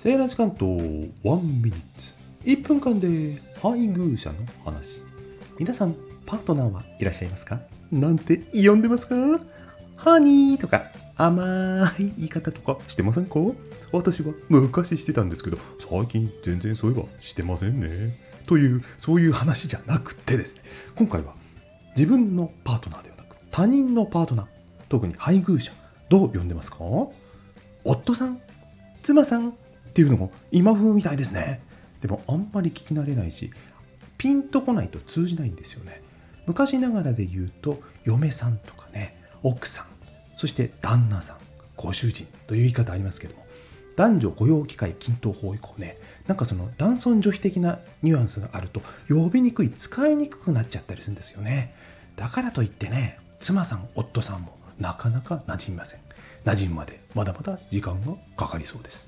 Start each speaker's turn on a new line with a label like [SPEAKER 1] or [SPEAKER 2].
[SPEAKER 1] セーラー時間と1ミニッツ。1分間で配偶者の話。皆さんパートナーはいらっしゃいますか？なんて呼んでますか？ハニーとか甘い言い方とかしてませんか？私は昔してたんですけど最近全然そういえばしてませんね。というそういう話じゃなくてですね。今回は自分のパートナーではなく他人のパートナー特に配偶者どう呼んでますか？夫さん妻さんっていうのも今風みたいですね。でもあんまり聞き慣れないしピンとこないと通じないんですよね。昔ながらで言うと嫁さんとかね奥さんそして旦那さんご主人という言い方ありますけども男女雇用機会均等法以降ねなんかその男尊女卑的なニュアンスがあると呼びにくい使いにくくなっちゃったりするんですよね。だからといってね妻さん夫さんもなかなか馴染みません。馴染むまでまだまだ時間がかかりそうです。